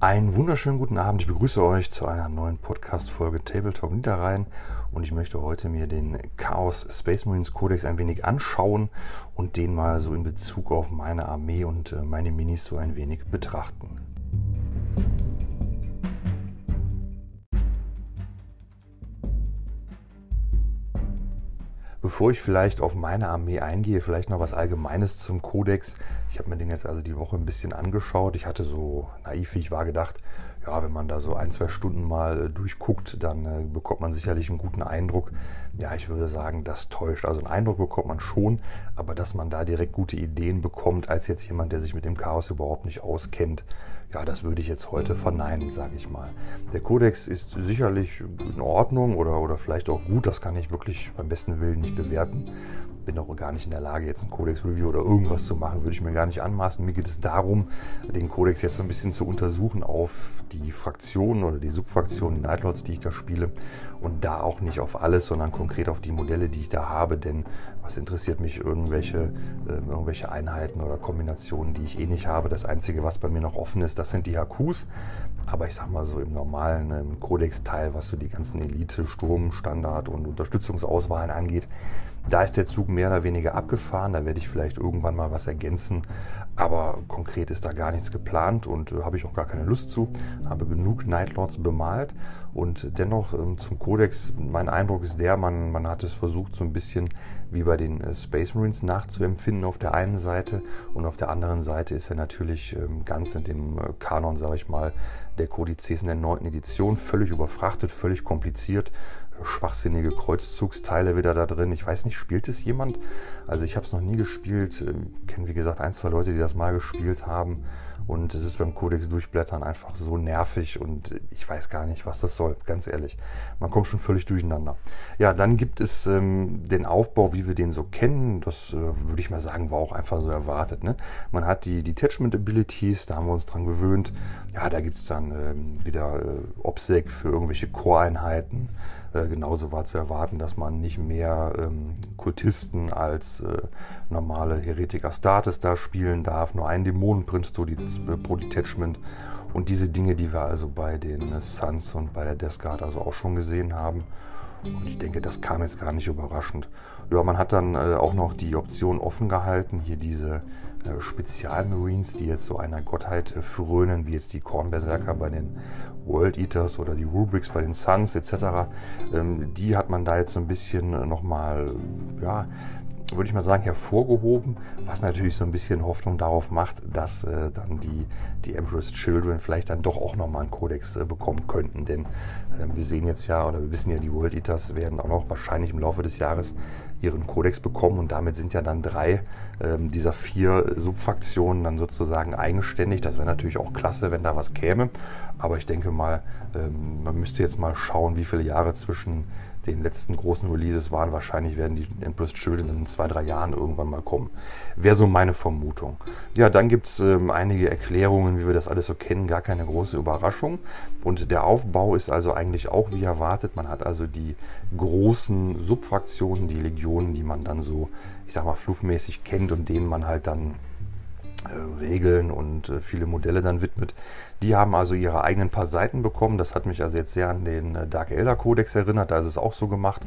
Einen wunderschönen guten Abend. Ich begrüße euch zu einer neuen Podcast-Folge Tabletop Niederrhein und ich möchte heute mir den Chaos Space Marines Codex ein wenig anschauen und den mal so in Bezug auf meine Armee und äh, meine Minis so ein wenig betrachten. Bevor ich vielleicht auf meine Armee eingehe, vielleicht noch was Allgemeines zum Kodex. Ich habe mir den jetzt also die Woche ein bisschen angeschaut. Ich hatte so naiv, wie ich war, gedacht, ja, wenn man da so ein, zwei Stunden mal äh, durchguckt, dann äh, bekommt man sicherlich einen guten Eindruck. Ja, ich würde sagen, das täuscht. Also einen Eindruck bekommt man schon, aber dass man da direkt gute Ideen bekommt, als jetzt jemand, der sich mit dem Chaos überhaupt nicht auskennt, ja, das würde ich jetzt heute verneinen, sage ich mal. Der Kodex ist sicherlich in Ordnung oder, oder vielleicht auch gut, das kann ich wirklich beim besten Willen nicht bewerten. Bin auch gar nicht in der Lage, jetzt ein Codex-Review oder irgendwas zu machen, würde ich mir gar nicht anmaßen. Mir geht es darum, den Codex jetzt so ein bisschen zu untersuchen auf die Fraktionen oder die Subfraktionen, die Nightlords, die ich da spiele. Und da auch nicht auf alles, sondern konkret auf die Modelle, die ich da habe. Denn was interessiert mich irgendwelche, äh, irgendwelche Einheiten oder Kombinationen, die ich eh nicht habe. Das Einzige, was bei mir noch offen ist, das sind die HQs. Aber ich sag mal so im normalen Codex-Teil, was so die ganzen Elite, Sturm, Standard und Unterstützungsauswahlen angeht, da ist der Zug mehr oder weniger abgefahren. Da werde ich vielleicht irgendwann mal was ergänzen. Aber konkret ist da gar nichts geplant und äh, habe ich auch gar keine Lust zu. Habe genug Nightlords bemalt. Und dennoch ähm, zum Codex, mein Eindruck ist der, man, man hat es versucht, so ein bisschen wie bei den äh, Space Marines nachzuempfinden auf der einen Seite. Und auf der anderen Seite ist er natürlich ähm, ganz in dem äh, Kanon, sage ich mal, der Kodizes in der neunten Edition völlig überfrachtet, völlig kompliziert schwachsinnige Kreuzzugsteile wieder da drin. Ich weiß nicht, spielt es jemand? Also ich habe es noch nie gespielt. Ich kenne wie gesagt ein, zwei Leute, die das mal gespielt haben. Und es ist beim Codex durchblättern einfach so nervig und ich weiß gar nicht, was das soll, ganz ehrlich. Man kommt schon völlig durcheinander. Ja, dann gibt es ähm, den Aufbau, wie wir den so kennen. Das äh, würde ich mal sagen, war auch einfach so erwartet. Ne? Man hat die Detachment Abilities, da haben wir uns dran gewöhnt. Ja, da gibt es dann ähm, wieder äh, OPSEC für irgendwelche Core-Einheiten. Äh, genauso war zu erwarten, dass man nicht mehr ähm, Kultisten als äh, normale Heretiker Status da spielen darf, nur einen Dämonenprinz so äh, pro Detachment und diese Dinge, die wir also bei den äh, Suns und bei der Death Guard also auch schon gesehen haben. Und ich denke, das kam jetzt gar nicht überraschend. Ja, man hat dann äh, auch noch die Option offen gehalten, hier diese Spezialmarines, die jetzt so einer Gottheit äh, frönen, wie jetzt die Kornberserker bei den World Eaters oder die Rubrics bei den Suns etc. Ähm, die hat man da jetzt so ein bisschen äh, nochmal, ja, würde ich mal sagen, hervorgehoben, was natürlich so ein bisschen Hoffnung darauf macht, dass äh, dann die, die Emperor's Children vielleicht dann doch auch nochmal einen Kodex äh, bekommen könnten. Denn äh, wir sehen jetzt ja, oder wir wissen ja, die World Eaters werden auch noch wahrscheinlich im Laufe des Jahres ihren Kodex bekommen und damit sind ja dann drei ähm, dieser vier Subfraktionen dann sozusagen eigenständig. Das wäre natürlich auch klasse, wenn da was käme. Aber ich denke mal, ähm, man müsste jetzt mal schauen, wie viele Jahre zwischen den letzten großen Releases waren. Wahrscheinlich werden die Empress Children in zwei, drei Jahren irgendwann mal kommen. Wäre so meine Vermutung. Ja, dann gibt es ähm, einige Erklärungen, wie wir das alles so kennen. Gar keine große Überraschung. Und der Aufbau ist also eigentlich auch wie erwartet. Man hat also die großen Subfraktionen, die Legionen, die man dann so, ich sag mal, fluffmäßig kennt und denen man halt dann äh, Regeln und äh, viele Modelle dann widmet. Die haben also ihre eigenen paar Seiten bekommen. Das hat mich also jetzt sehr an den äh, Dark Elder Codex erinnert. Da ist es auch so gemacht.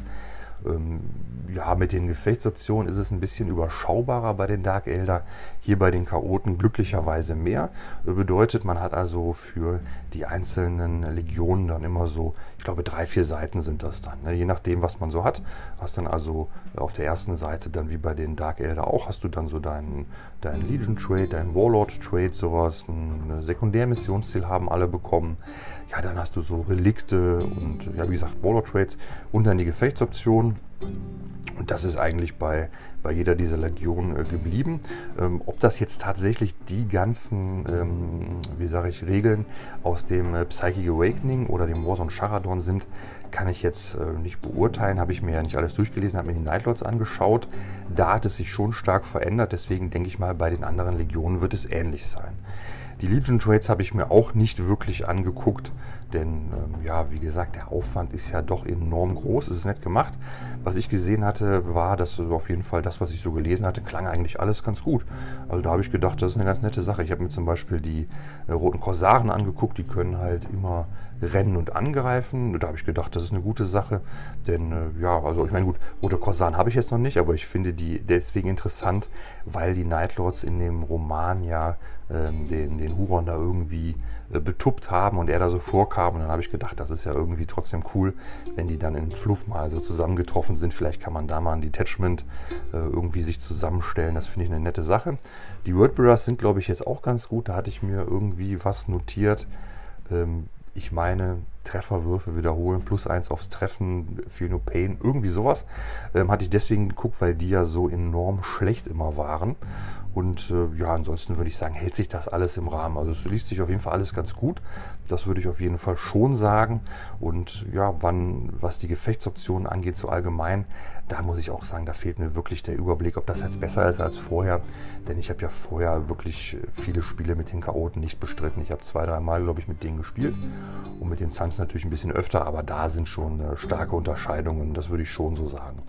Ja, mit den Gefechtsoptionen ist es ein bisschen überschaubarer bei den Dark Elder. Hier bei den Chaoten glücklicherweise mehr. Bedeutet, man hat also für die einzelnen Legionen dann immer so, ich glaube, drei, vier Seiten sind das dann. Ne? Je nachdem, was man so hat. Hast dann also auf der ersten Seite dann wie bei den Dark Elder auch, hast du dann so deinen, deinen Legion Trade, deinen Warlord Trade, sowas. Ein Sekundärmissionsziel haben alle bekommen. Ja, dann hast du so Relikte und ja, wie gesagt, Warlord Trades und dann die Gefechtsoption. Und das ist eigentlich bei, bei jeder dieser Legionen äh, geblieben. Ähm, ob das jetzt tatsächlich die ganzen, ähm, wie sage ich, Regeln aus dem äh, Psychic Awakening oder dem Warzone Charadon sind, kann ich jetzt äh, nicht beurteilen. Habe ich mir ja nicht alles durchgelesen, habe mir die Nightlords angeschaut. Da hat es sich schon stark verändert. Deswegen denke ich mal, bei den anderen Legionen wird es ähnlich sein. Die Legion Trades habe ich mir auch nicht wirklich angeguckt. Denn ähm, ja, wie gesagt, der Aufwand ist ja doch enorm groß. Es ist nett gemacht. Was ich gesehen hatte, war, dass so auf jeden Fall das, was ich so gelesen hatte, klang eigentlich alles ganz gut. Also da habe ich gedacht, das ist eine ganz nette Sache. Ich habe mir zum Beispiel die äh, roten Korsaren angeguckt. Die können halt immer rennen und angreifen. Da habe ich gedacht, das ist eine gute Sache. Denn äh, ja, also ich meine, gut, rote Korsaren habe ich jetzt noch nicht, aber ich finde die deswegen interessant, weil die Nightlords in dem Roman ja ähm, den, den Huron da irgendwie äh, betuppt haben und er da so vorkam. Und dann habe ich gedacht, das ist ja irgendwie trotzdem cool, wenn die dann im Fluff mal so zusammengetroffen sind. Vielleicht kann man da mal ein Detachment äh, irgendwie sich zusammenstellen. Das finde ich eine nette Sache. Die Wordbearers sind, glaube ich, jetzt auch ganz gut. Da hatte ich mir irgendwie was notiert. Ähm, ich meine, Trefferwürfe wiederholen, plus eins aufs Treffen, Feel No Pain, irgendwie sowas. Ähm, hatte ich deswegen geguckt, weil die ja so enorm schlecht immer waren. Und äh, ja, ansonsten würde ich sagen, hält sich das alles im Rahmen. Also es liest sich auf jeden Fall alles ganz gut. Das würde ich auf jeden Fall schon sagen. Und ja, wann, was die Gefechtsoptionen angeht, so allgemein, da muss ich auch sagen, da fehlt mir wirklich der Überblick, ob das jetzt besser ist als vorher. Denn ich habe ja vorher wirklich viele Spiele mit den Chaoten nicht bestritten. Ich habe zwei, drei Mal, glaube ich, mit denen gespielt. Und mit den Suns natürlich ein bisschen öfter, aber da sind schon äh, starke Unterscheidungen. Das würde ich schon so sagen.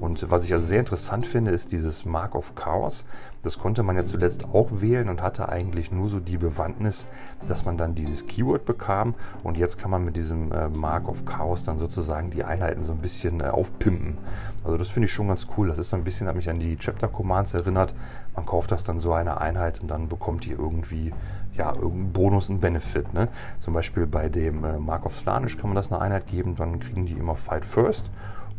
Und was ich also sehr interessant finde, ist dieses Mark of Chaos. Das konnte man ja zuletzt auch wählen und hatte eigentlich nur so die Bewandtnis, dass man dann dieses Keyword bekam. Und jetzt kann man mit diesem äh, Mark of Chaos dann sozusagen die Einheiten so ein bisschen äh, aufpimpen. Also das finde ich schon ganz cool. Das ist so ein bisschen, hat mich an die Chapter Commands erinnert. Man kauft das dann so eine Einheit und dann bekommt die irgendwie ja, irgendeinen Bonus, einen Benefit. Ne? Zum Beispiel bei dem äh, Mark of Slanish kann man das eine Einheit geben, dann kriegen die immer Fight First.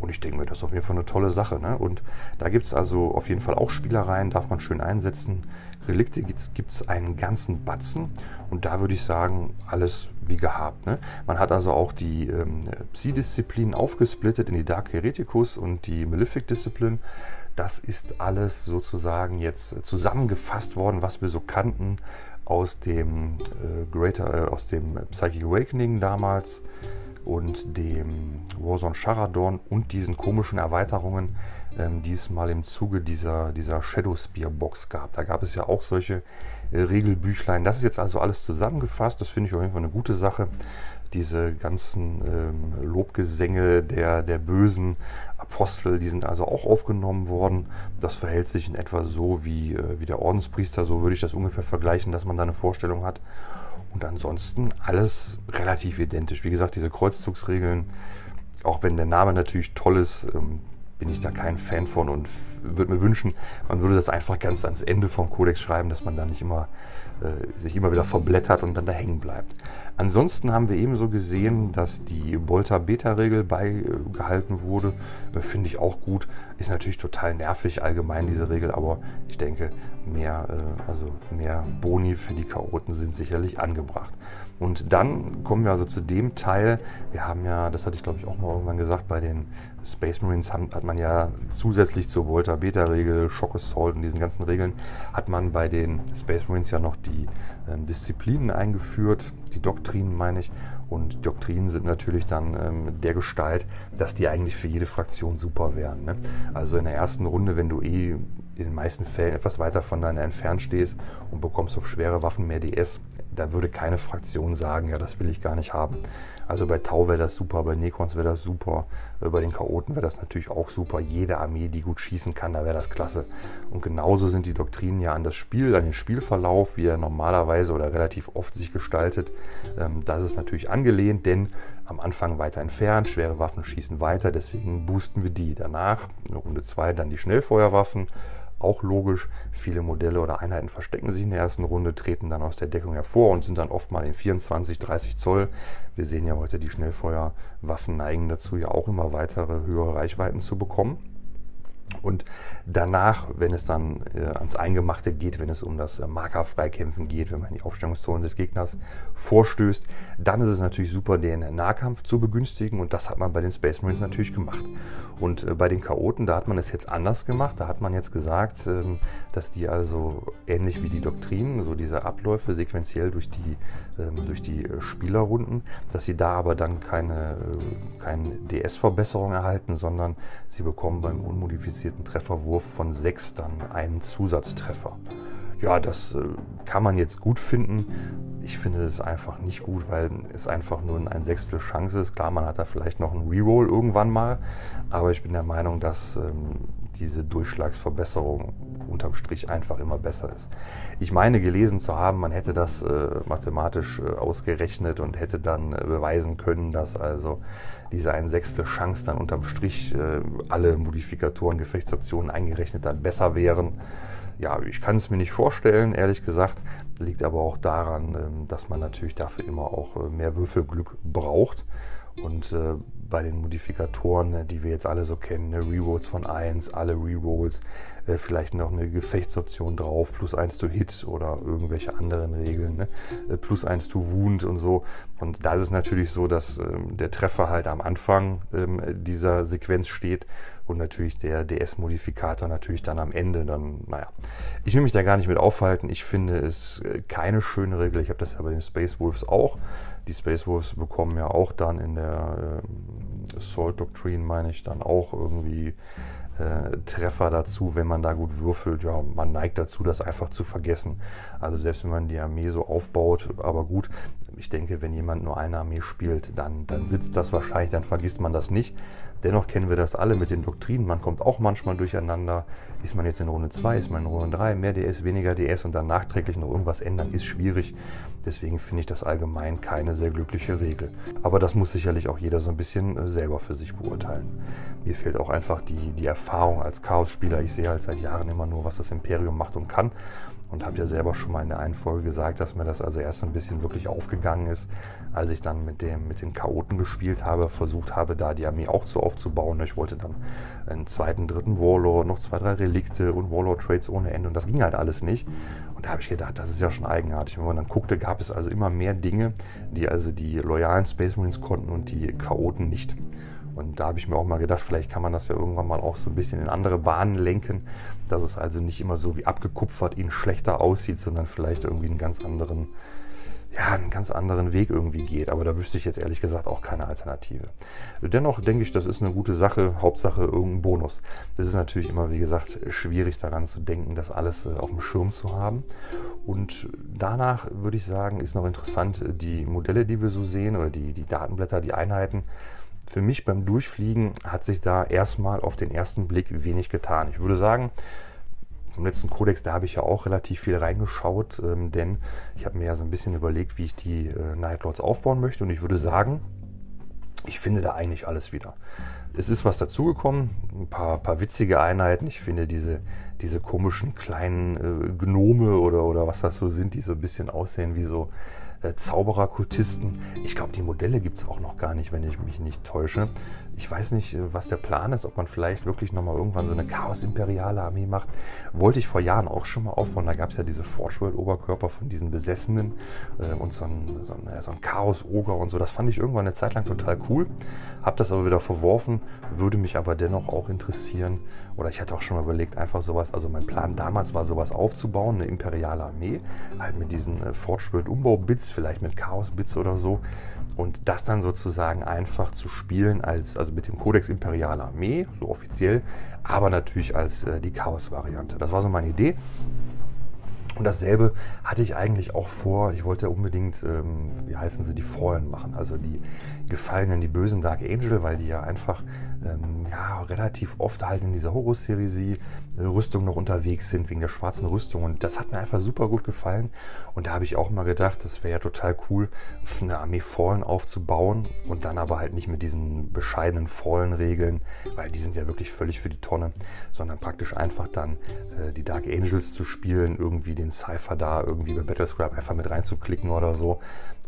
Und ich denke mir, das ist auf jeden Fall eine tolle Sache. Ne? Und da gibt es also auf jeden Fall auch Spielereien, darf man schön einsetzen. Relikte gibt es einen ganzen Batzen. Und da würde ich sagen, alles wie gehabt. Ne? Man hat also auch die ähm, Psi-Disziplinen aufgesplittet in die Dark Hereticus und die Malefic Disziplin. Das ist alles sozusagen jetzt zusammengefasst worden, was wir so kannten aus dem äh, Greater, äh, aus dem Psychic Awakening damals und dem Warzone Charadorn und diesen komischen Erweiterungen, ähm, die es mal im Zuge dieser, dieser Shadow Spear Box gab. Da gab es ja auch solche äh, Regelbüchlein. Das ist jetzt also alles zusammengefasst. Das finde ich auf jeden Fall eine gute Sache. Diese ganzen ähm, Lobgesänge der, der bösen Apostel, die sind also auch aufgenommen worden. Das verhält sich in etwa so wie, äh, wie der Ordenspriester. So würde ich das ungefähr vergleichen, dass man da eine Vorstellung hat. Und ansonsten alles relativ identisch. Wie gesagt, diese Kreuzzugsregeln, auch wenn der Name natürlich toll ist, ähm, bin ich da kein Fan von und würde mir wünschen, man würde das einfach ganz ans Ende vom Kodex schreiben, dass man da nicht immer äh, sich immer wieder verblättert und dann da hängen bleibt. Ansonsten haben wir ebenso gesehen, dass die Bolter-Beta-Regel beigehalten wurde. Äh, Finde ich auch gut. Ist natürlich total nervig allgemein diese Regel, aber ich denke, mehr, äh, also mehr Boni für die Chaoten sind sicherlich angebracht. Und dann kommen wir also zu dem Teil, wir haben ja, das hatte ich glaube ich auch mal irgendwann gesagt, bei den Space Marines hat man ja zusätzlich zur Volta-Beta-Regel, Shock Assault und diesen ganzen Regeln, hat man bei den Space Marines ja noch die ähm, Disziplinen eingeführt, die Doktrinen meine ich. Und Doktrinen sind natürlich dann ähm, der Gestalt, dass die eigentlich für jede Fraktion super wären. Ne? Also in der ersten Runde, wenn du eh in den meisten Fällen etwas weiter voneinander entfernt stehst und bekommst auf schwere Waffen mehr DS, da würde keine Fraktion sagen, ja, das will ich gar nicht haben. Also bei Tau wäre das super, bei Necrons wäre das super, äh, bei den Chaoten wäre das natürlich auch super. Jede Armee, die gut schießen kann, da wäre das klasse. Und genauso sind die Doktrinen ja an das Spiel, an den Spielverlauf, wie er normalerweise oder relativ oft sich gestaltet. Ähm, das ist natürlich angelehnt, denn am Anfang weiter entfernt, schwere Waffen schießen weiter, deswegen boosten wir die. Danach, Runde 2, dann die Schnellfeuerwaffen auch logisch. Viele Modelle oder Einheiten verstecken sich in der ersten Runde, treten dann aus der Deckung hervor und sind dann oft mal in 24, 30 Zoll. Wir sehen ja heute, die Schnellfeuerwaffen neigen dazu, ja auch immer weitere höhere Reichweiten zu bekommen. Und danach, wenn es dann äh, ans Eingemachte geht, wenn es um das äh, Markerfreikämpfen geht, wenn man in die Aufstellungszone des Gegners vorstößt, dann ist es natürlich super, den Nahkampf zu begünstigen und das hat man bei den Space Marines natürlich gemacht. Und äh, bei den Chaoten, da hat man es jetzt anders gemacht. Da hat man jetzt gesagt, ähm, dass die also ähnlich wie die Doktrinen, so diese Abläufe sequenziell durch die, ähm, durch die äh, Spielerrunden, dass sie da aber dann keine, äh, keine DS-Verbesserung erhalten, sondern sie bekommen beim unmodifizierten Trefferwurf von 6 dann einen Zusatztreffer. Ja, das kann man jetzt gut finden ich finde es einfach nicht gut, weil es einfach nur ein Sechstel Chance ist. Klar, man hat da vielleicht noch einen Reroll irgendwann mal, aber ich bin der Meinung, dass ähm, diese Durchschlagsverbesserung unterm Strich einfach immer besser ist. Ich meine gelesen zu haben, man hätte das äh, mathematisch äh, ausgerechnet und hätte dann äh, beweisen können, dass also diese ein Sechstel Chance dann unterm Strich äh, alle Modifikatoren, Gefechtsoptionen eingerechnet dann besser wären. Ja, ich kann es mir nicht vorstellen, ehrlich gesagt. Liegt aber auch daran, ähm, dass man natürlich dafür immer auch äh, mehr Würfelglück braucht. Und äh, bei den Modifikatoren, ne, die wir jetzt alle so kennen, ne, Rerolls von 1, alle Rerolls, äh, vielleicht noch eine Gefechtsoption drauf, plus 1 to Hit oder irgendwelche anderen Regeln, ne, äh, plus 1 to Wound und so. Und da ist es natürlich so, dass ähm, der Treffer halt am Anfang ähm, dieser Sequenz steht und natürlich der DS-Modifikator natürlich dann am Ende. Dann, naja, ich will mich da gar nicht mit aufhalten. Ich finde es äh, keine schöne Regel. Ich habe das ja bei den Space Wolves auch. Die Space Wolves bekommen ja auch dann in der äh, Assault Doctrine, meine ich, dann auch irgendwie äh, Treffer dazu, wenn man da gut würfelt. Ja, man neigt dazu, das einfach zu vergessen. Also selbst wenn man die Armee so aufbaut, aber gut, ich denke, wenn jemand nur eine Armee spielt, dann, dann sitzt das wahrscheinlich, dann vergisst man das nicht. Dennoch kennen wir das alle mit den Doktrinen. Man kommt auch manchmal durcheinander. Ist man jetzt in Runde 2, ist man in Runde 3, mehr DS, weniger DS und dann nachträglich noch irgendwas ändern, ist schwierig. Deswegen finde ich das allgemein keine sehr glückliche Regel. Aber das muss sicherlich auch jeder so ein bisschen äh, selber für sich beurteilen. Mir fehlt auch einfach die, die Erfahrung als Chaos-Spieler. Ich sehe halt seit Jahren immer nur, was das Imperium macht und kann und habe ja selber schon mal in der einen Folge gesagt, dass mir das also erst ein bisschen wirklich aufgegangen ist, als ich dann mit, dem, mit den Chaoten gespielt habe, versucht habe, da die Armee auch so aufzubauen. Ich wollte dann einen zweiten, dritten Warlord, noch zwei, drei Relikte und Warlord-Trades ohne Ende und das ging halt alles nicht. Und da habe ich gedacht, das ist ja schon eigenartig. Wenn man dann guckte, gab es also immer mehr Dinge, die also die loyalen Space Marines konnten und die Chaoten nicht. Und da habe ich mir auch mal gedacht, vielleicht kann man das ja irgendwann mal auch so ein bisschen in andere Bahnen lenken, dass es also nicht immer so wie abgekupfert ihnen schlechter aussieht, sondern vielleicht irgendwie einen ganz anderen, ja, einen ganz anderen Weg irgendwie geht. Aber da wüsste ich jetzt ehrlich gesagt auch keine Alternative. Dennoch denke ich, das ist eine gute Sache, Hauptsache irgendein Bonus. Das ist natürlich immer, wie gesagt, schwierig daran zu denken, das alles äh, auf dem Schirm zu haben. Und danach würde ich sagen, ist noch interessant, die Modelle, die wir so sehen, oder die, die Datenblätter, die Einheiten, für mich beim Durchfliegen hat sich da erstmal auf den ersten Blick wenig getan. Ich würde sagen, vom letzten Codex, da habe ich ja auch relativ viel reingeschaut, ähm, denn ich habe mir ja so ein bisschen überlegt, wie ich die äh, Nightlords aufbauen möchte und ich würde sagen, ich finde da eigentlich alles wieder. Es ist was dazugekommen, ein paar, paar witzige Einheiten. Ich finde diese, diese komischen kleinen äh, Gnome oder, oder was das so sind, die so ein bisschen aussehen wie so äh, Zauberer-Kultisten. Ich glaube, die Modelle gibt es auch noch gar nicht, wenn ich mich nicht täusche. Ich weiß nicht, äh, was der Plan ist, ob man vielleicht wirklich nochmal irgendwann so eine Chaos-Imperiale Armee macht. Wollte ich vor Jahren auch schon mal aufbauen. Da gab es ja diese Forge World-Oberkörper von diesen Besessenen äh, und so ein, so ein, so ein Chaos-Oger und so. Das fand ich irgendwann eine Zeit lang total cool. Habe das aber wieder verworfen, würde mich aber dennoch auch interessieren. Oder ich hatte auch schon mal überlegt, einfach sowas, also mein Plan damals war sowas aufzubauen, eine imperiale Armee, halt mit diesen äh, Forge World-Umbau-Bits, vielleicht mit Chaos-Bits oder so. Und das dann sozusagen einfach zu spielen, als, also mit dem Codex Imperiale Armee, so offiziell, aber natürlich als äh, die Chaos-Variante. Das war so meine Idee. Und dasselbe hatte ich eigentlich auch vor. Ich wollte unbedingt, ähm, wie heißen sie, die Fallen machen. Also die Gefallenen, die bösen Dark Angel, weil die ja einfach ähm, ja, relativ oft halt in dieser Horus-Serie äh, Rüstung noch unterwegs sind, wegen der schwarzen Rüstung. Und das hat mir einfach super gut gefallen. Und da habe ich auch mal gedacht, das wäre ja total cool, eine Armee Fallen aufzubauen und dann aber halt nicht mit diesen bescheidenen Fallen-Regeln, weil die sind ja wirklich völlig für die Tonne, sondern praktisch einfach dann äh, die Dark Angels zu spielen, irgendwie den Cypher da irgendwie bei Battlescribe einfach mit reinzuklicken oder so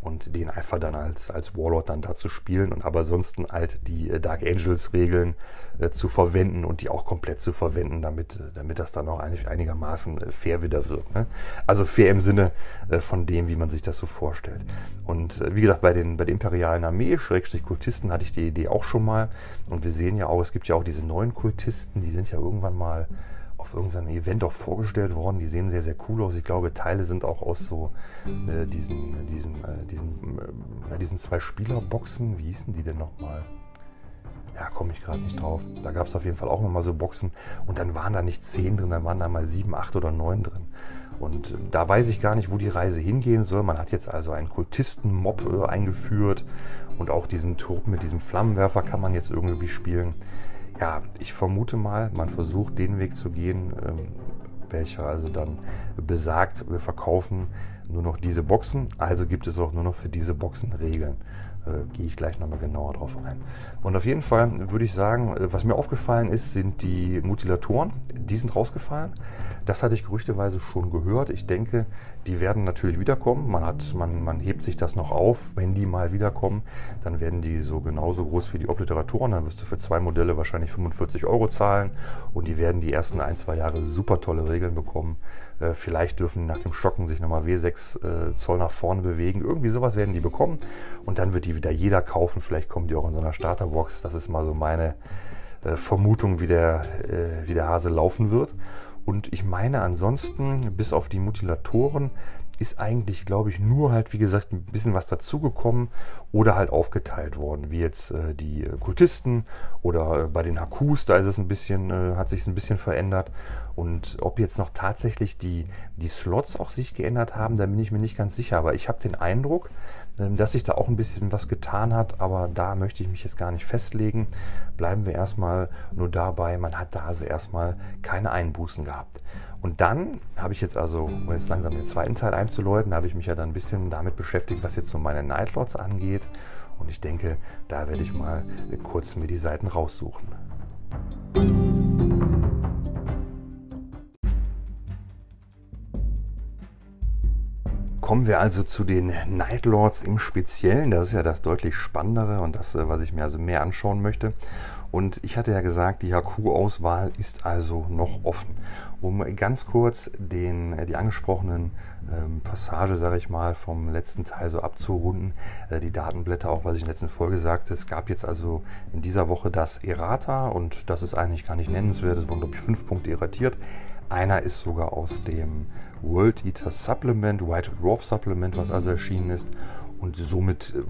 und den einfach dann als, als Warlord dann da zu spielen und aber ansonsten halt die äh, Dark Angels Regeln äh, zu verwenden und die auch komplett zu verwenden, damit, äh, damit das dann auch einig, einigermaßen äh, fair wieder wird. Ne? Also fair im Sinne äh, von dem, wie man sich das so vorstellt. Und äh, wie gesagt, bei, den, bei der imperialen Armee, Schrägstrich Kultisten, hatte ich die Idee auch schon mal. Und wir sehen ja auch, es gibt ja auch diese neuen Kultisten, die sind ja irgendwann mal auf irgendeinem Event auch vorgestellt worden. Die sehen sehr, sehr cool aus. Ich glaube, Teile sind auch aus so äh, diesen, diesen, äh, diesen, äh, diesen zwei Spielerboxen. Wie hießen die denn nochmal? Ja, komme ich gerade nicht drauf. Da gab es auf jeden Fall auch nochmal so Boxen. Und dann waren da nicht zehn drin, dann waren da mal sieben, acht oder neun drin. Und da weiß ich gar nicht, wo die Reise hingehen soll. Man hat jetzt also einen Kultisten-Mob äh, eingeführt und auch diesen Trupp mit diesem Flammenwerfer kann man jetzt irgendwie spielen. Ja, ich vermute mal, man versucht den Weg zu gehen, ähm, welcher also dann besagt, wir verkaufen nur noch diese Boxen, also gibt es auch nur noch für diese Boxen Regeln äh, gehe ich gleich nochmal genauer drauf ein. Und auf jeden Fall würde ich sagen, äh, was mir aufgefallen ist, sind die Mutilatoren. Die sind rausgefallen. Das hatte ich gerüchteweise schon gehört. Ich denke, die werden natürlich wiederkommen. Man, hat, man, man hebt sich das noch auf. Wenn die mal wiederkommen, dann werden die so genauso groß wie die Obliteratoren. Dann wirst du für zwei Modelle wahrscheinlich 45 Euro zahlen. Und die werden die ersten ein, zwei Jahre super tolle Regeln bekommen. Äh, vielleicht dürfen nach dem Schocken sich nochmal W6 äh, Zoll nach vorne bewegen. Irgendwie sowas werden die bekommen. Und dann wird die wieder jeder kaufen. Vielleicht kommen die auch in so einer Starterbox. Das ist mal so meine äh, Vermutung, wie der, äh, wie der Hase laufen wird. Und ich meine ansonsten, bis auf die Mutilatoren, ist eigentlich, glaube ich, nur halt, wie gesagt, ein bisschen was dazugekommen oder halt aufgeteilt worden, wie jetzt äh, die äh, Kultisten oder äh, bei den Hakus, da ist es ein bisschen, äh, hat sich ein bisschen verändert. Und ob jetzt noch tatsächlich die, die Slots auch sich geändert haben, da bin ich mir nicht ganz sicher. Aber ich habe den Eindruck, ähm, dass sich da auch ein bisschen was getan hat, aber da möchte ich mich jetzt gar nicht festlegen. Bleiben wir erstmal nur dabei, man hat da also erstmal keine Einbußen gehabt. Und dann habe ich jetzt also, um jetzt langsam den zweiten Teil einzuläuten, habe ich mich ja dann ein bisschen damit beschäftigt, was jetzt so meine Nightlords angeht. Und ich denke, da werde ich mal kurz mir die Seiten raussuchen. Kommen wir also zu den Nightlords im Speziellen. Das ist ja das deutlich spannendere und das, äh, was ich mir also mehr anschauen möchte. Und ich hatte ja gesagt, die HQ-Auswahl ist also noch offen. Um ganz kurz den, äh, die angesprochenen ähm, Passage, sage ich mal, vom letzten Teil so abzurunden, äh, die Datenblätter, auch was ich in der letzten Folge sagte, es gab jetzt also in dieser Woche das Errata und das ist eigentlich gar nicht nennenswert, es wurden glaube ich fünf Punkte erratiert. Einer ist sogar aus dem World Eater Supplement, White Dwarf Supplement, was also erschienen ist. Und somit äh,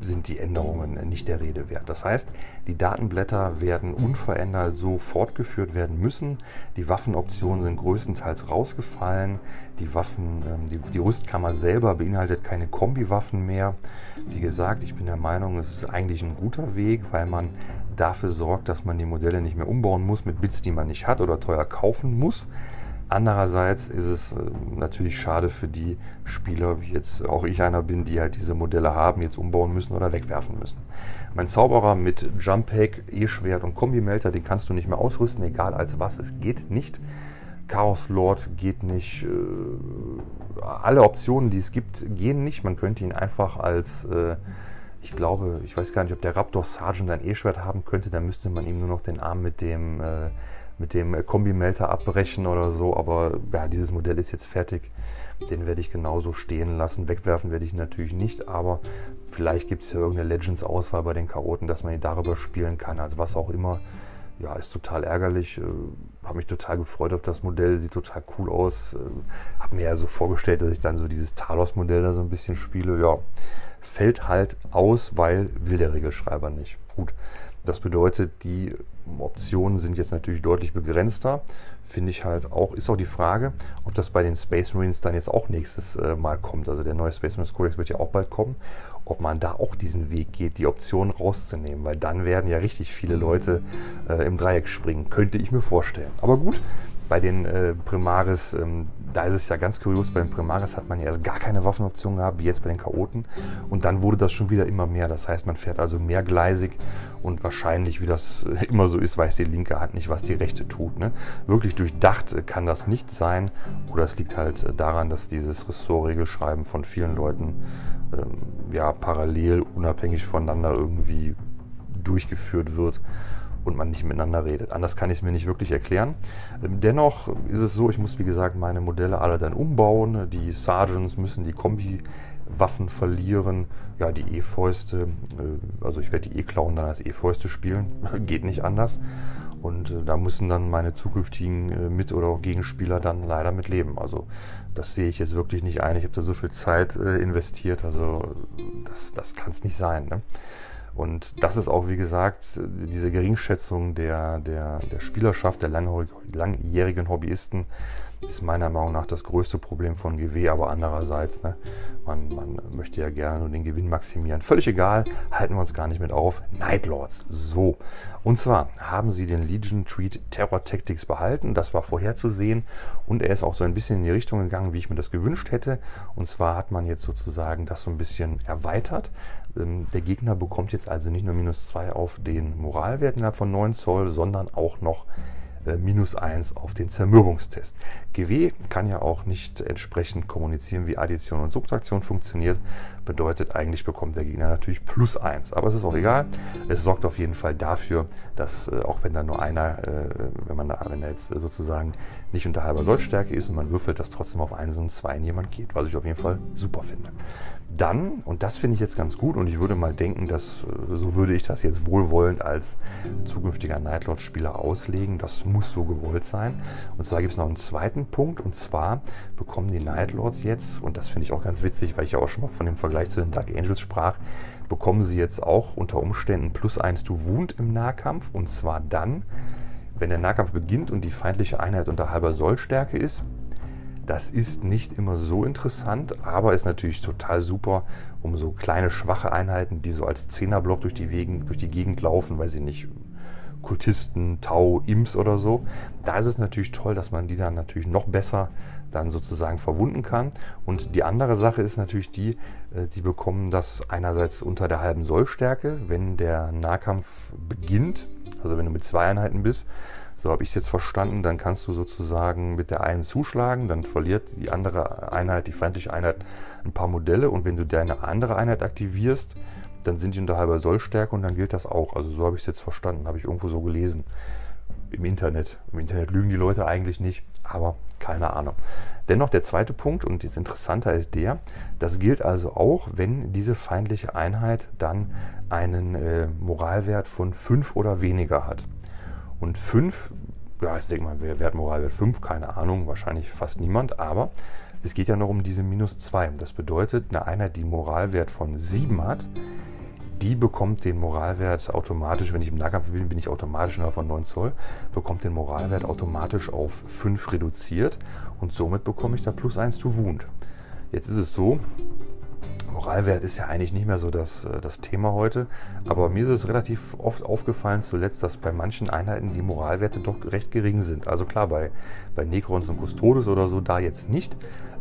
sind die Änderungen nicht der Rede wert. Das heißt, die Datenblätter werden unverändert so fortgeführt werden müssen. Die Waffenoptionen sind größtenteils rausgefallen. Die Waffen, ähm, die, die Rüstkammer selber beinhaltet keine Kombiwaffen mehr. Wie gesagt, ich bin der Meinung, es ist eigentlich ein guter Weg, weil man dafür sorgt, dass man die Modelle nicht mehr umbauen muss mit Bits, die man nicht hat oder teuer kaufen muss. Andererseits ist es äh, natürlich schade für die Spieler, wie jetzt auch ich einer bin, die halt diese Modelle haben, jetzt umbauen müssen oder wegwerfen müssen. Mein Zauberer mit Jump Pack, E-Schwert und Kombi-Melter, den kannst du nicht mehr ausrüsten, egal als was, es geht nicht. Chaos Lord geht nicht. Äh, alle Optionen, die es gibt, gehen nicht. Man könnte ihn einfach als äh, ich glaube, ich weiß gar nicht, ob der Raptor Sergeant ein E-Schwert haben könnte, dann müsste man ihm nur noch den Arm mit dem, mit dem Kombi-Melter abbrechen oder so. Aber ja, dieses Modell ist jetzt fertig. Den werde ich genauso stehen lassen. Wegwerfen werde ich natürlich nicht, aber vielleicht gibt es ja irgendeine Legends-Auswahl bei den Chaoten, dass man ihn darüber spielen kann. Also was auch immer. Ja, ist total ärgerlich. Äh, habe mich total gefreut auf das Modell. Sieht total cool aus. Äh, habe mir ja so vorgestellt, dass ich dann so dieses Talos-Modell da so ein bisschen spiele. Ja, fällt halt aus, weil will der Regelschreiber nicht. Gut, das bedeutet, die Optionen sind jetzt natürlich deutlich begrenzter. Finde ich halt auch, ist auch die Frage, ob das bei den Space Marines dann jetzt auch nächstes äh, Mal kommt. Also der neue Space Marines Codex wird ja auch bald kommen. Ob man da auch diesen Weg geht, die Optionen rauszunehmen, weil dann werden ja richtig viele Leute äh, im Dreieck springen. Könnte ich mir vorstellen. Aber gut, bei den äh, Primaris, ähm, da ist es ja ganz kurios, bei den Primaris hat man ja erst gar keine Waffenoption gehabt, wie jetzt bei den Chaoten. Und dann wurde das schon wieder immer mehr. Das heißt, man fährt also mehrgleisig und wahrscheinlich, wie das immer so ist, weiß die linke Hand nicht, was die rechte tut. Ne? Wirklich durchdacht äh, kann das nicht sein. Oder es liegt halt äh, daran, dass dieses Ressort-Regelschreiben von vielen Leuten ähm, ja, parallel, unabhängig voneinander irgendwie durchgeführt wird und man nicht miteinander redet. Anders kann ich es mir nicht wirklich erklären. Ähm, dennoch ist es so, ich muss wie gesagt meine Modelle alle dann umbauen. Die Sergeants müssen die Kombi-Waffen verlieren. Ja, die E-Fäuste, äh, also ich werde die E-Klauen dann als E-Fäuste spielen. Geht nicht anders. Und äh, da müssen dann meine zukünftigen äh, Mit- oder auch Gegenspieler dann leider mit leben. Also das sehe ich jetzt wirklich nicht ein. Ich habe da so viel Zeit investiert. Also das, das kann es nicht sein. Ne? Und das ist auch, wie gesagt, diese Geringschätzung der, der, der Spielerschaft, der langjährigen Hobbyisten, ist meiner Meinung nach das größte Problem von GW, aber andererseits, ne, man, man möchte ja gerne nur den Gewinn maximieren. Völlig egal, halten wir uns gar nicht mit auf. Nightlords, so. Und zwar haben sie den Legion Treat Terror Tactics behalten, das war vorherzusehen und er ist auch so ein bisschen in die Richtung gegangen, wie ich mir das gewünscht hätte. Und zwar hat man jetzt sozusagen das so ein bisschen erweitert. Ähm, der Gegner bekommt jetzt also nicht nur minus 2 auf den Moralwert innerhalb von 9 Zoll, sondern auch noch äh, minus 1 auf den Zermürbungstest. GW kann ja auch nicht entsprechend kommunizieren, wie Addition und Subtraktion funktioniert. Bedeutet, eigentlich bekommt der Gegner natürlich plus 1. Aber es ist auch egal. Es sorgt auf jeden Fall dafür, dass äh, auch wenn da nur einer, äh, wenn man da, wenn er jetzt sozusagen nicht unter halber Sollstärke ist und man würfelt, dass trotzdem auf 1 und 2 jemand geht, was ich auf jeden Fall super finde. Dann, und das finde ich jetzt ganz gut, und ich würde mal denken, dass äh, so würde ich das jetzt wohlwollend als zukünftiger Nightlord-Spieler auslegen. Das muss so gewollt sein. Und zwar gibt es noch einen zweiten Punkt, und zwar bekommen die Nightlords jetzt, und das finde ich auch ganz witzig, weil ich ja auch schon mal von dem Vergleich zu den Dark Angels sprach, bekommen sie jetzt auch unter Umständen plus 1 to Wound im Nahkampf. Und zwar dann, wenn der Nahkampf beginnt und die feindliche Einheit unter halber Sollstärke ist das ist nicht immer so interessant, aber ist natürlich total super, um so kleine, schwache Einheiten, die so als Zehnerblock durch die, Wegen, durch die Gegend laufen, weil sie nicht Kultisten, Tau, Imps oder so. Da ist es natürlich toll, dass man die dann natürlich noch besser dann sozusagen verwunden kann. Und die andere Sache ist natürlich die, äh, sie bekommen das einerseits unter der halben Sollstärke, wenn der Nahkampf beginnt, also wenn du mit zwei Einheiten bist, so habe ich es jetzt verstanden. Dann kannst du sozusagen mit der einen zuschlagen, dann verliert die andere Einheit, die feindliche Einheit, ein paar Modelle. Und wenn du deine andere Einheit aktivierst, dann sind die unter halber Sollstärke und dann gilt das auch. Also so habe ich es jetzt verstanden, habe ich irgendwo so gelesen. Im Internet. Im Internet lügen die Leute eigentlich nicht, aber keine Ahnung. Dennoch der zweite Punkt, und jetzt interessanter ist der, das gilt also auch, wenn diese feindliche Einheit dann einen äh, Moralwert von 5 oder weniger hat. Und 5, ja, ich denke mal, wer, wer hat Moralwert 5? Keine Ahnung, wahrscheinlich fast niemand, aber es geht ja noch um diese minus 2. Das bedeutet, eine Einheit, die Moralwert von 7 hat, die bekommt den Moralwert automatisch, wenn ich im Nahkampf bin, bin ich automatisch nur von 9 Zoll, bekommt den Moralwert automatisch auf 5 reduziert und somit bekomme ich da plus 1 zu Wound. Jetzt ist es so, Moralwert ist ja eigentlich nicht mehr so das, äh, das Thema heute, aber mir ist es relativ oft aufgefallen zuletzt, dass bei manchen Einheiten die Moralwerte doch recht gering sind. Also klar, bei, bei Necrons und Custodes oder so da jetzt nicht,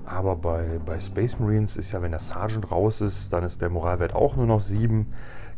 aber bei, bei Space Marines ist ja, wenn der Sergeant raus ist, dann ist der Moralwert auch nur noch 7.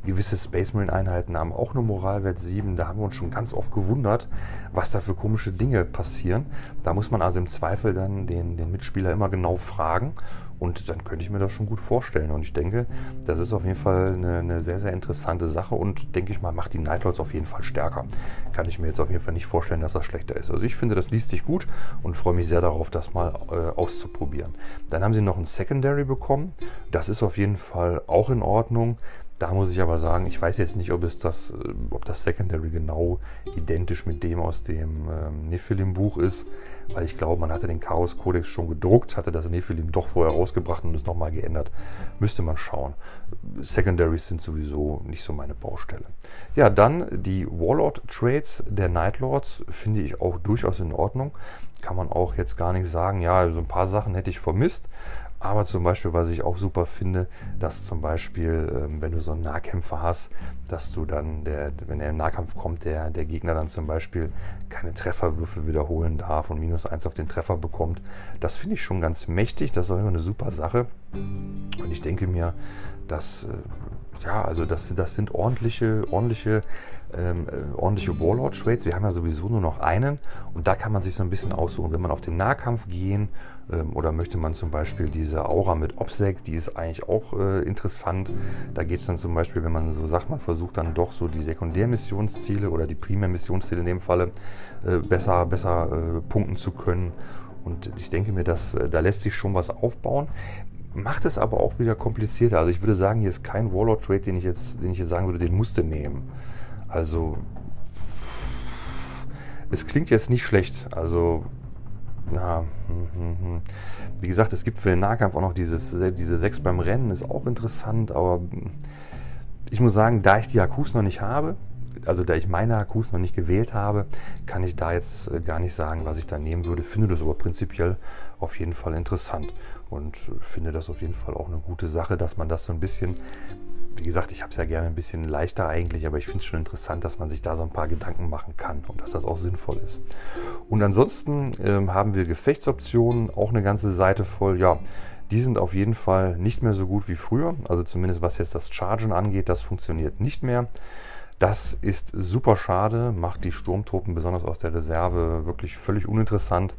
Gewisse Space Marine Einheiten haben auch nur Moralwert 7. Da haben wir uns schon ganz oft gewundert, was da für komische Dinge passieren. Da muss man also im Zweifel dann den, den Mitspieler immer genau fragen. Und dann könnte ich mir das schon gut vorstellen. Und ich denke, das ist auf jeden Fall eine, eine sehr, sehr interessante Sache und denke ich mal, macht die Nightlords auf jeden Fall stärker. Kann ich mir jetzt auf jeden Fall nicht vorstellen, dass das schlechter ist. Also ich finde, das liest sich gut und freue mich sehr darauf, das mal äh, auszuprobieren. Dann haben sie noch ein Secondary bekommen. Das ist auf jeden Fall auch in Ordnung. Da muss ich aber sagen, ich weiß jetzt nicht, ob, es das, äh, ob das Secondary genau identisch mit dem aus dem ähm, Nephilim-Buch ist, weil ich glaube, man hatte den Chaos-Kodex schon gedruckt, hatte das Nephilim doch vorher rausgebracht und es nochmal geändert. Müsste man schauen. Secondaries sind sowieso nicht so meine Baustelle. Ja, dann die Warlord-Trades der Nightlords finde ich auch durchaus in Ordnung. Kann man auch jetzt gar nicht sagen, ja, so ein paar Sachen hätte ich vermisst. Aber zum Beispiel, was ich auch super finde, dass zum Beispiel, ähm, wenn du so einen Nahkämpfer hast, dass du dann, der, wenn er im Nahkampf kommt, der, der Gegner dann zum Beispiel keine Trefferwürfel wiederholen darf und minus eins auf den Treffer bekommt. Das finde ich schon ganz mächtig. Das ist auch immer eine super Sache. Und ich denke mir, dass, äh, ja, also das, das sind ordentliche, ordentliche ähm, äh, ordentliche Warlord-Trades. Wir haben ja sowieso nur noch einen und da kann man sich so ein bisschen aussuchen. Wenn man auf den Nahkampf gehen ähm, oder möchte man zum Beispiel diese Aura mit Obsec, die ist eigentlich auch äh, interessant. Da geht es dann zum Beispiel, wenn man so sagt, man versucht dann doch so die Sekundärmissionsziele oder die Primärmissionsziele in dem Falle äh, besser, besser äh, punkten zu können. Und ich denke mir, dass, äh, da lässt sich schon was aufbauen macht es aber auch wieder komplizierter. Also ich würde sagen, hier ist kein Warlord-Trade, den ich jetzt, den ich jetzt sagen würde, den musste nehmen. Also, es klingt jetzt nicht schlecht. Also, ja, hm, hm, hm. wie gesagt, es gibt für den Nahkampf auch noch dieses, diese 6 beim Rennen, ist auch interessant, aber ich muss sagen, da ich die Akkus noch nicht habe, also da ich meine Akkus noch nicht gewählt habe, kann ich da jetzt äh, gar nicht sagen, was ich da nehmen würde. Finde das aber prinzipiell auf jeden Fall interessant und finde das auf jeden Fall auch eine gute Sache, dass man das so ein bisschen wie gesagt, ich habe es ja gerne ein bisschen leichter eigentlich, aber ich finde es schon interessant, dass man sich da so ein paar Gedanken machen kann und dass das auch sinnvoll ist. Und ansonsten ähm, haben wir Gefechtsoptionen, auch eine ganze Seite voll. Ja, die sind auf jeden Fall nicht mehr so gut wie früher. Also zumindest was jetzt das Chargen angeht, das funktioniert nicht mehr. Das ist super schade, macht die Sturmtruppen besonders aus der Reserve wirklich völlig uninteressant,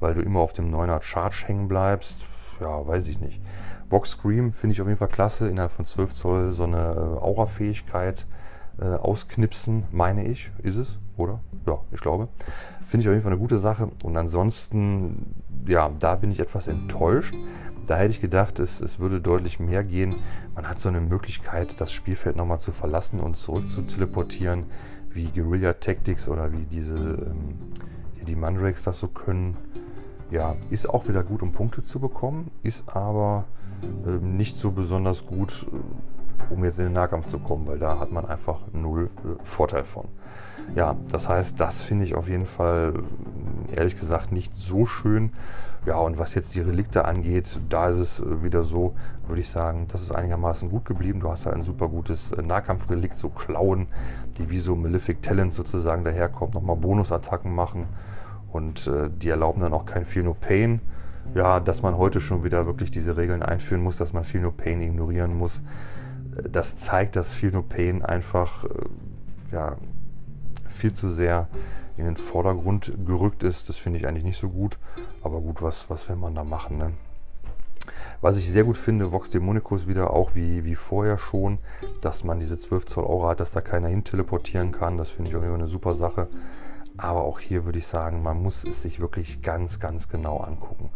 weil du immer auf dem 9er Charge hängen bleibst. Ja, weiß ich nicht. Vox Scream finde ich auf jeden Fall klasse. Innerhalb von 12 Zoll so eine äh, Aura-Fähigkeit äh, ausknipsen, meine ich. Ist es, oder? Ja, ich glaube. Finde ich auf jeden Fall eine gute Sache. Und ansonsten, ja, da bin ich etwas enttäuscht. Da hätte ich gedacht, es, es würde deutlich mehr gehen. Man hat so eine Möglichkeit, das Spielfeld nochmal zu verlassen und zurück zu teleportieren, wie Guerilla Tactics oder wie diese, ähm, hier die Mandrakes das so können. Ja, ist auch wieder gut, um Punkte zu bekommen, ist aber ähm, nicht so besonders gut, äh, um jetzt in den Nahkampf zu kommen, weil da hat man einfach null äh, Vorteil von. Ja, das heißt, das finde ich auf jeden Fall ehrlich gesagt nicht so schön. Ja, und was jetzt die Relikte angeht, da ist es wieder so, würde ich sagen, das ist einigermaßen gut geblieben. Du hast halt ein super gutes Nahkampfrelikt, so Klauen, die wie so Malefic Talent sozusagen daherkommt, nochmal Bonusattacken machen und äh, die erlauben dann auch kein Feel No Pain ja, dass man heute schon wieder wirklich diese Regeln einführen muss, dass man Feel No Pain ignorieren muss. Das zeigt, dass Feel No Pain einfach äh, ja, viel zu sehr in den Vordergrund gerückt ist. Das finde ich eigentlich nicht so gut. Aber gut, was, was will man da machen? Ne? Was ich sehr gut finde, Vox Demonicus wieder auch wie, wie vorher schon, dass man diese 12 Zoll Aura hat, dass da keiner hin teleportieren kann. Das finde ich auch immer eine super Sache. Aber auch hier würde ich sagen, man muss es sich wirklich ganz, ganz genau angucken.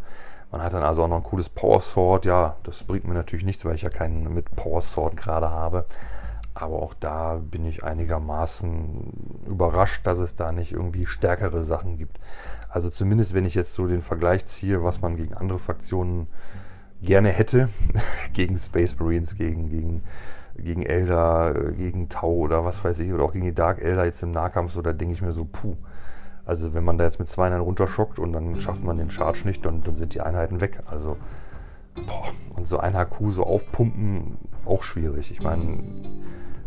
Man hat dann also auch noch ein cooles Power Sword. Ja, das bringt mir natürlich nichts, weil ich ja keinen mit Power Sword gerade habe. Aber auch da bin ich einigermaßen überrascht, dass es da nicht irgendwie stärkere Sachen gibt. Also zumindest wenn ich jetzt so den Vergleich ziehe, was man gegen andere Fraktionen gerne hätte, gegen Space Marines, gegen, gegen gegen Elder, gegen Tau oder was weiß ich, oder auch gegen die Dark Elder jetzt im Nahkampf, so da denke ich mir so, puh. Also wenn man da jetzt mit zwei runterschockt und dann schafft man den Charge nicht, dann, dann sind die Einheiten weg. Also, boah, und so ein HQ so aufpumpen, auch schwierig. Ich meine,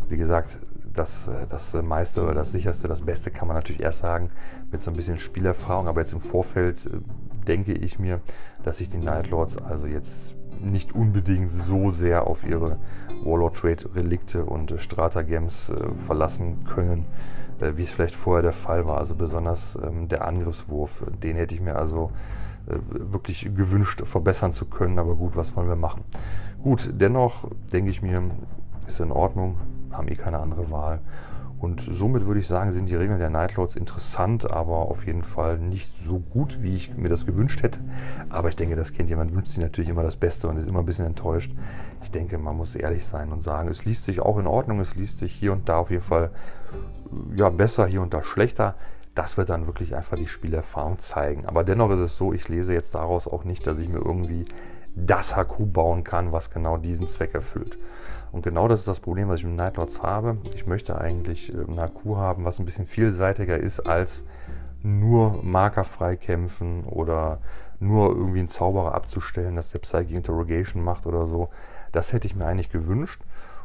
wie gesagt, das, das meiste oder das sicherste, das Beste kann man natürlich erst sagen mit so ein bisschen Spielerfahrung. Aber jetzt im Vorfeld äh, denke ich mir, dass sich die Nightlords also jetzt nicht unbedingt so sehr auf ihre Warlord Trade Relikte und äh, Stratagems äh, verlassen können, äh, wie es vielleicht vorher der Fall war. Also besonders ähm, der Angriffswurf, den hätte ich mir also äh, wirklich gewünscht, verbessern zu können. Aber gut, was wollen wir machen? Gut, dennoch denke ich mir, ist in Ordnung, haben eh keine andere Wahl. Und somit würde ich sagen, sind die Regeln der Nightlords interessant, aber auf jeden Fall nicht so gut, wie ich mir das gewünscht hätte. Aber ich denke, das kennt jemand, wünscht sich natürlich immer das Beste und ist immer ein bisschen enttäuscht. Ich denke, man muss ehrlich sein und sagen, es liest sich auch in Ordnung, es liest sich hier und da auf jeden Fall ja, besser, hier und da schlechter. Das wird dann wirklich einfach die Spielerfahrung zeigen. Aber dennoch ist es so, ich lese jetzt daraus auch nicht, dass ich mir irgendwie das HQ bauen kann, was genau diesen Zweck erfüllt. Und genau das ist das Problem, was ich mit Nightlords habe. Ich möchte eigentlich ein HQ haben, was ein bisschen vielseitiger ist als nur Marker freikämpfen oder nur irgendwie einen Zauberer abzustellen, dass der Psychic Interrogation macht oder so. Das hätte ich mir eigentlich gewünscht.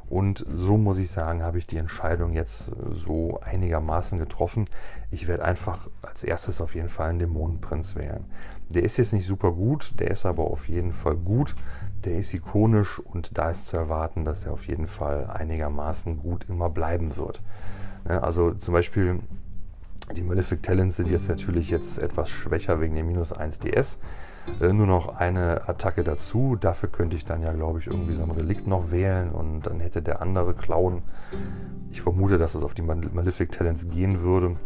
Und so muss ich sagen, habe ich die Entscheidung jetzt äh, so einigermaßen getroffen. Ich werde einfach als erstes auf jeden Fall einen Dämonenprinz wählen. Der ist jetzt nicht super gut, der ist aber auf jeden Fall gut. Der ist ikonisch und da ist zu erwarten, dass er auf jeden Fall einigermaßen gut immer bleiben wird. Also zum Beispiel die Malefic Talents sind jetzt natürlich jetzt etwas schwächer wegen dem minus 1 DS. Äh, nur noch eine Attacke dazu. Dafür könnte ich dann ja, glaube ich, irgendwie so ein Relikt noch wählen und dann hätte der andere Clown. Ich vermute, dass es auf die Malefic Talents gehen würde.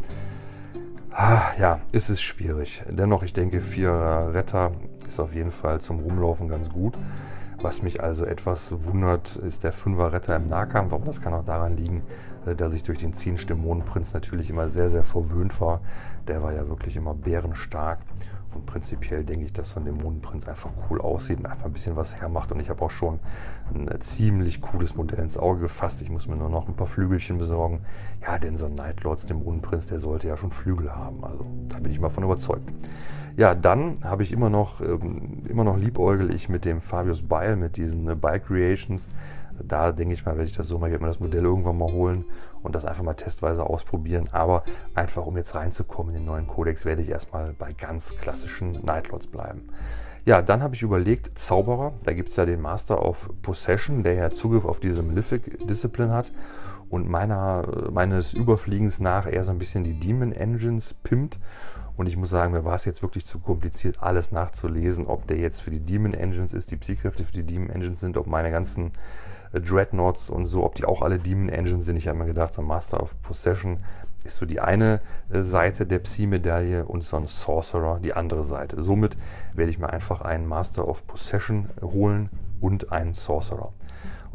Ah, ja, ist es schwierig. Dennoch, ich denke, vier Retter ist auf jeden Fall zum Rumlaufen ganz gut. Was mich also etwas wundert, ist der Fünfer Retter im Nahkampf, aber das kann auch daran liegen, äh, dass ich durch den Dämonenprinz natürlich immer sehr, sehr verwöhnt war. Der war ja wirklich immer bärenstark. Prinzipiell denke ich, dass so ein Dämonenprinz einfach cool aussieht und einfach ein bisschen was hermacht. Und ich habe auch schon ein äh, ziemlich cooles Modell ins Auge gefasst. Ich muss mir nur noch ein paar Flügelchen besorgen. Ja, denn so ein Nightlords Dämonenprinz, der sollte ja schon Flügel haben. Also da bin ich mal von überzeugt. Ja, dann habe ich immer noch, ähm, immer noch liebäugel ich mit dem Fabius Beil, mit diesen äh, Bike Creations. Da denke ich mal, werde ich das so mal, werde mir das Modell irgendwann mal holen und das einfach mal testweise ausprobieren. Aber einfach, um jetzt reinzukommen in den neuen Codex, werde ich erstmal bei ganz klassischen Nightlords bleiben. Ja, dann habe ich überlegt, Zauberer, da gibt es ja den Master of Possession, der ja Zugriff auf diese Malefic Discipline hat und meiner, meines Überfliegens nach eher so ein bisschen die Demon Engines pimmt. Und ich muss sagen, mir war es jetzt wirklich zu kompliziert, alles nachzulesen, ob der jetzt für die Demon Engines ist, die Psykräfte für die Demon Engines sind, ob meine ganzen Dreadnoughts und so, ob die auch alle Demon Engines sind. Ich habe mir gedacht, so Master of Possession ist so die eine äh, Seite der Psi-Medaille und so ein Sorcerer die andere Seite. Somit werde ich mir einfach einen Master of Possession holen und einen Sorcerer.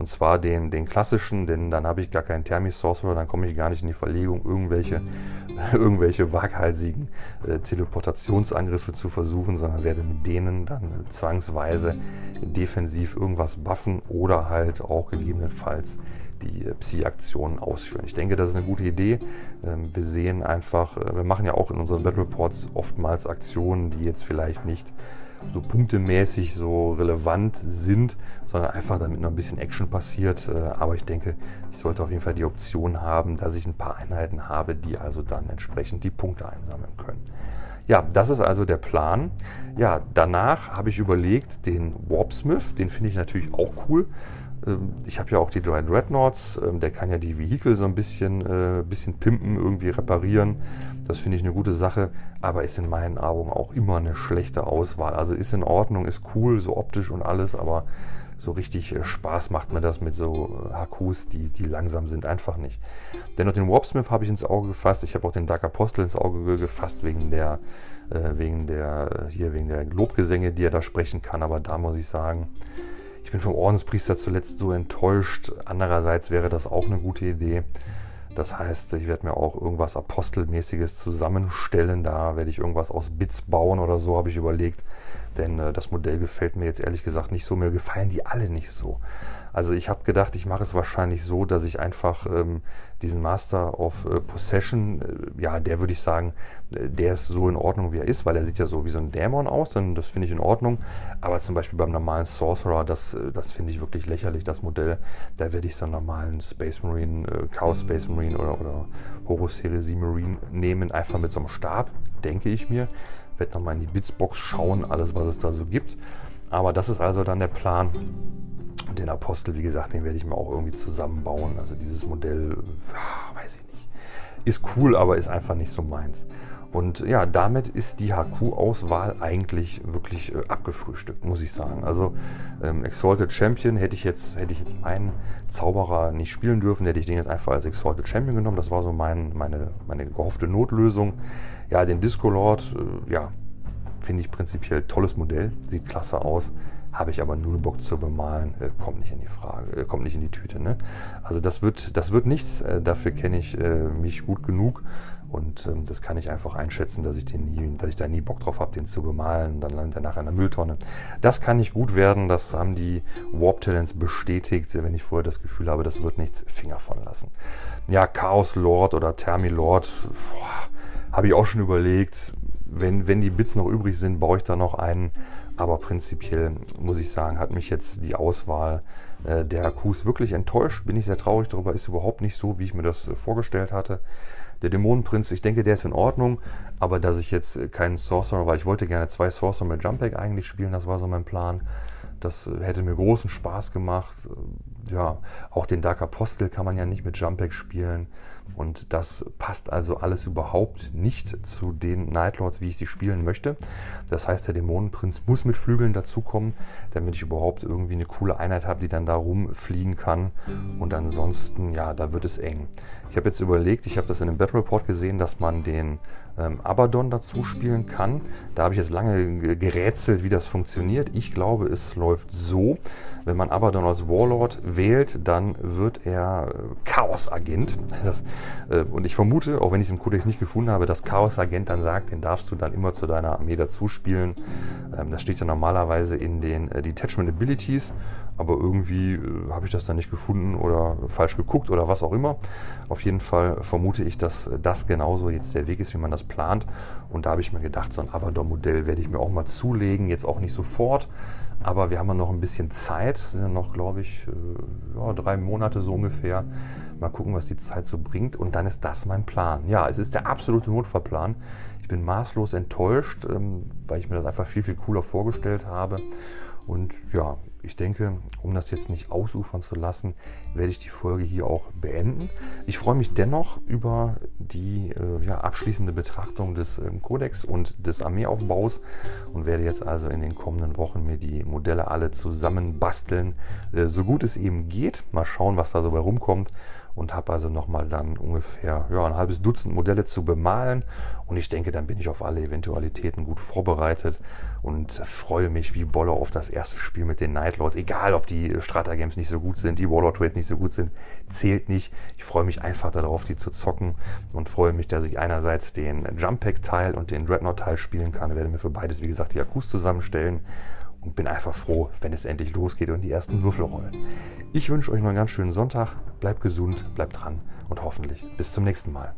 Und zwar den, den klassischen, denn dann habe ich gar keinen Thermi-Sorcerer, dann komme ich gar nicht in die Verlegung, irgendwelche, irgendwelche waghalsigen äh, Teleportationsangriffe zu versuchen, sondern werde mit denen dann zwangsweise defensiv irgendwas buffen oder halt auch gegebenenfalls die äh, Psi-Aktionen ausführen. Ich denke, das ist eine gute Idee. Ähm, wir sehen einfach, äh, wir machen ja auch in unseren Battle Reports oftmals Aktionen, die jetzt vielleicht nicht so punktemäßig so relevant sind, sondern einfach damit noch ein bisschen Action passiert. Äh, aber ich denke, ich sollte auf jeden Fall die Option haben, dass ich ein paar Einheiten habe, die also dann entsprechend die Punkte einsammeln können. Ja, das ist also der Plan. Ja, danach habe ich überlegt, den Warpsmith, den finde ich natürlich auch cool. Ähm, ich habe ja auch die drei Dreadnoughts, ähm, der kann ja die Vehikel so ein bisschen, äh, bisschen pimpen, irgendwie reparieren. Das finde ich eine gute Sache, aber ist in meinen Augen auch immer eine schlechte Auswahl. Also ist in Ordnung, ist cool, so optisch und alles, aber so richtig äh, Spaß macht mir das mit so HQs, die, die langsam sind, einfach nicht. Dennoch den Warpsmith habe ich ins Auge gefasst. Ich habe auch den Dark Apostle ins Auge gefasst wegen der, äh, wegen der, hier wegen der Lobgesänge, die er da sprechen kann. Aber da muss ich sagen, ich bin vom Ordenspriester zuletzt so enttäuscht. Andererseits wäre das auch eine gute Idee. Das heißt, ich werde mir auch irgendwas Apostelmäßiges zusammenstellen. Da werde ich irgendwas aus Bits bauen oder so, habe ich überlegt. Denn äh, das Modell gefällt mir jetzt ehrlich gesagt nicht so. Mir gefallen die alle nicht so. Also ich habe gedacht, ich mache es wahrscheinlich so, dass ich einfach ähm, diesen Master of äh, Possession, äh, ja, der würde ich sagen, äh, der ist so in Ordnung, wie er ist, weil er sieht ja so wie so ein Dämon aus, dann das finde ich in Ordnung. Aber zum Beispiel beim normalen Sorcerer, das, äh, das finde ich wirklich lächerlich, das Modell. Da werde ich so einen normalen Space Marine, äh, Chaos Space Marine oder, oder Horus Heresy Marine nehmen, einfach mit so einem Stab, denke ich mir. Werde nochmal in die Bitsbox schauen, alles, was es da so gibt. Aber das ist also dann der Plan. Und den Apostel, wie gesagt, den werde ich mir auch irgendwie zusammenbauen. Also dieses Modell, weiß ich nicht. Ist cool, aber ist einfach nicht so meins. Und ja, damit ist die HQ-Auswahl eigentlich wirklich äh, abgefrühstückt, muss ich sagen. Also ähm, Exalted Champion hätte ich jetzt, hätte ich jetzt meinen Zauberer nicht spielen dürfen, hätte ich den jetzt einfach als Exalted Champion genommen. Das war so mein, meine, meine gehoffte Notlösung. Ja, den Disco Lord, äh, ja, finde ich prinzipiell tolles Modell, sieht klasse aus. Habe ich aber null Bock zu bemalen, äh, kommt nicht in die Frage, äh, kommt nicht in die Tüte. Ne? Also das wird, das wird nichts. Äh, dafür kenne ich äh, mich gut genug und ähm, das kann ich einfach einschätzen, dass ich den nie, dass ich da nie Bock drauf habe, den zu bemalen. Dann landet er nachher in der Mülltonne. Das kann nicht gut werden. Das haben die Warp Talents bestätigt, wenn ich vorher das Gefühl habe, das wird nichts Finger von lassen. Ja, Chaos Lord oder Thermi Lord, habe ich auch schon überlegt. Wenn, wenn die Bits noch übrig sind, baue ich da noch einen aber prinzipiell muss ich sagen, hat mich jetzt die Auswahl äh, der Qs wirklich enttäuscht. Bin ich sehr traurig darüber, ist überhaupt nicht so, wie ich mir das äh, vorgestellt hatte. Der Dämonenprinz, ich denke, der ist in Ordnung, aber dass ich jetzt keinen Sorcerer, weil ich wollte gerne zwei Sorcerer mit Jumpback eigentlich spielen, das war so mein Plan. Das hätte mir großen Spaß gemacht. Ja, auch den Dark Apostel kann man ja nicht mit Jumpback spielen. Und das passt also alles überhaupt nicht zu den Nightlords, wie ich sie spielen möchte. Das heißt, der Dämonenprinz muss mit Flügeln dazukommen, damit ich überhaupt irgendwie eine coole Einheit habe, die dann da rumfliegen kann. Und ansonsten, ja, da wird es eng. Ich habe jetzt überlegt, ich habe das in dem Battle Report gesehen, dass man den ähm, Abaddon dazu spielen kann. Da habe ich jetzt lange gerätselt, wie das funktioniert. Ich glaube, es läuft so, wenn man Abaddon als Warlord wählt, dann wird er äh, Chaos-Agent. äh, und ich vermute, auch wenn ich es im Codex nicht gefunden habe, dass Chaos-Agent dann sagt, den darfst du dann immer zu deiner Armee dazu spielen. Ähm, das steht ja normalerweise in den äh, Detachment Abilities, aber irgendwie äh, habe ich das dann nicht gefunden oder falsch geguckt oder was auch immer. Auf jeden Fall vermute ich, dass das genauso jetzt der Weg ist, wie man das plant. Und da habe ich mir gedacht, so ein Abaddon-Modell werde ich mir auch mal zulegen, jetzt auch nicht sofort. Aber wir haben ja noch ein bisschen Zeit, sind ja noch, glaube ich, äh, ja, drei Monate so ungefähr. Mal gucken, was die Zeit so bringt. Und dann ist das mein Plan. Ja, es ist der absolute Notfallplan. Ich bin maßlos enttäuscht, ähm, weil ich mir das einfach viel, viel cooler vorgestellt habe. Und ja, ich denke, um das jetzt nicht ausufern zu lassen, werde ich die Folge hier auch beenden. Ich freue mich dennoch über die äh, ja, abschließende Betrachtung des äh, Codex und des Armeeaufbaus und werde jetzt also in den kommenden Wochen mir die Modelle alle zusammen basteln, äh, so gut es eben geht. Mal schauen, was da so bei rumkommt und habe also nochmal dann ungefähr ja, ein halbes Dutzend Modelle zu bemalen und ich denke, dann bin ich auf alle Eventualitäten gut vorbereitet und freue mich wie Bolle auf das erste Spiel mit den Nightlords. Egal, ob die Strata-Games nicht so gut sind, die Warlord Trades nicht so gut sind, zählt nicht. Ich freue mich einfach darauf, die zu zocken und freue mich, dass ich einerseits den Jump Pack-Teil und den Dreadnought-Teil spielen kann. Ich werde mir für beides, wie gesagt, die Akkus zusammenstellen und bin einfach froh, wenn es endlich losgeht und die ersten Würfel rollen. Ich wünsche euch noch einen ganz schönen Sonntag. Bleibt gesund, bleibt dran und hoffentlich bis zum nächsten Mal.